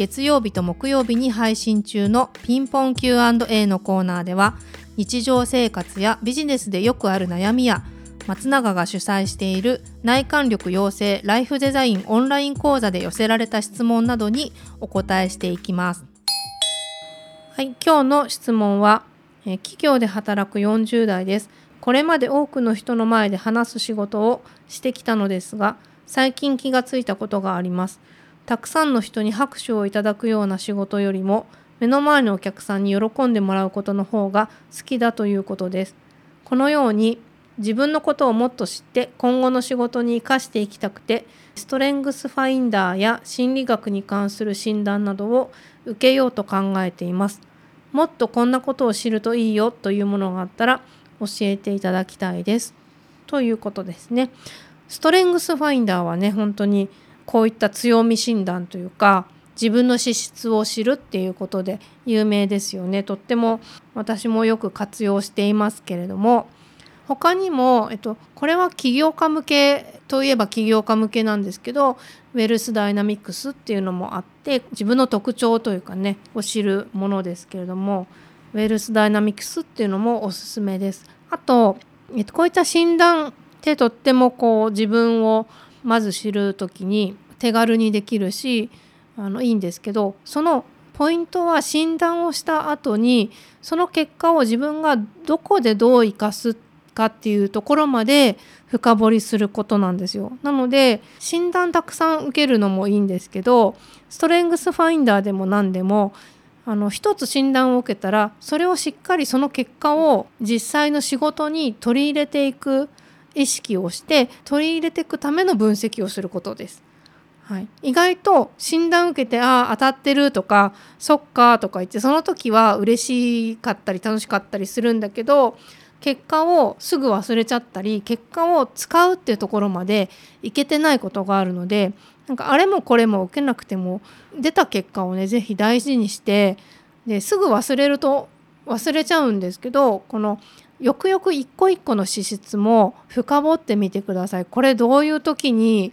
月曜日と木曜日に配信中のピンポン Q&A のコーナーでは日常生活やビジネスでよくある悩みや松永が主催している内観力養成ライフデザインオンライン講座で寄せられた質問などにお答えしていきます。はい、今日の質問は、え企業で働く40代です。これまで多くの人の前で話す仕事をしてきたのですが、最近気がついたことがあります。たくさんの人に拍手をいただくような仕事よりも目の前のお客さんに喜んでもらうことの方が好きだということです。このように自分のことをもっと知って今後の仕事に生かしていきたくてストレングスファインダーや心理学に関する診断などを受けようと考えています。もっとこんなことを知るといいよというものがあったら教えていただきたいです。ということですね。ストレングスファインダーはね本当にこういった強み診断というか自分の資質を知るっていうことで有名ですよねとっても私もよく活用していますけれども他にも、えっと、これは起業家向けといえば起業家向けなんですけどウェルスダイナミクスっていうのもあって自分の特徴というかねを知るものですけれどもウェルスダイナミクスっていうのもおすすめです。あと、えっと、こういった診断ってとってもこう自分をまず知る時に手軽にできるしあのいいんですけどそのポイントは診断をした後にその結果を自分がどこでどう生かすかっていうところまで深掘りすることなんですよ。なので診断たくさん受けるのもいいんですけどストレングスファインダーでも何でもあの一つ診断を受けたらそれをしっかりその結果を実際の仕事に取り入れていく意識をして取り入れていくための分析をすることです。はい、意外と診断受けてああ当たってるとかそっかとか言ってその時は嬉しかったり楽しかったりするんだけど結果をすぐ忘れちゃったり結果を使うっていうところまでいけてないことがあるのでなんかあれもこれも受けなくても出た結果をね是非大事にしてですぐ忘れると忘れちゃうんですけどこのよくよく一個一個の資質も深掘ってみてください。これどういう時に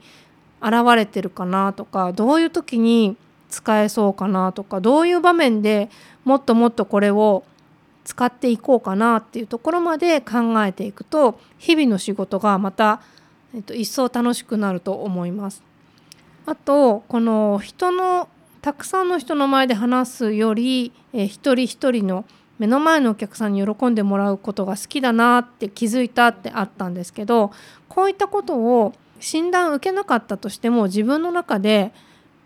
現れてるかなとかどういう時に使えそうかなとかどういう場面でもっともっとこれを使っていこうかなっていうところまで考えていくと日々の仕事がまた、えっと、一層楽しくなると思います。あとこの人のたくさんの人の前で話すより、え一人一人の目の前のお客さんに喜んでもらうことが好きだなって気づいたってあったんですけどこういったことを診断受けなかったとしても自分の中で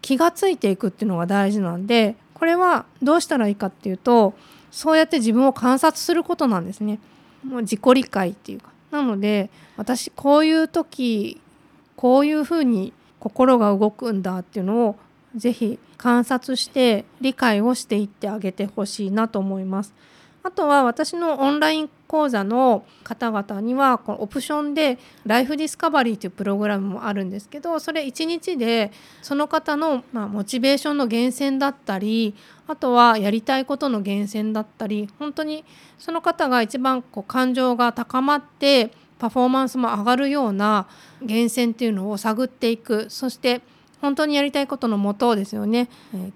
気がついていくっていうのが大事なんでこれはどうしたらいいかっていうとそうやって自分を観察することなんですね。もう自己理解っていうか。なので私こういう時こういうふうに心が動くんだっていうのを是非観察して理解をしていってあげてほしいなと思います。あとは私のオンライン講座の方々にはこのオプションでライフディスカバリーというプログラムもあるんですけどそれ1日でその方のまモチベーションの源泉だったりあとはやりたいことの源泉だったり本当にその方が一番こう感情が高まってパフォーマンスも上がるような源泉っていうのを探っていく。そして本当にやりたいことのもとですよね、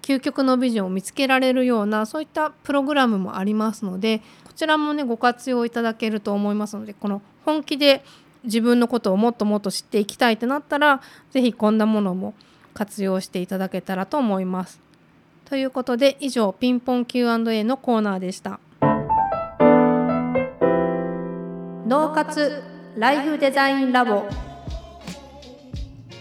究極のビジョンを見つけられるようなそういったプログラムもありますのでこちらもねご活用いただけると思いますのでこの本気で自分のことをもっともっと知っていきたいってなったら是非こんなものも活用していただけたらと思います。ということで以上ピンポン Q&A のコーナーでした。脳活ライフデザインラボ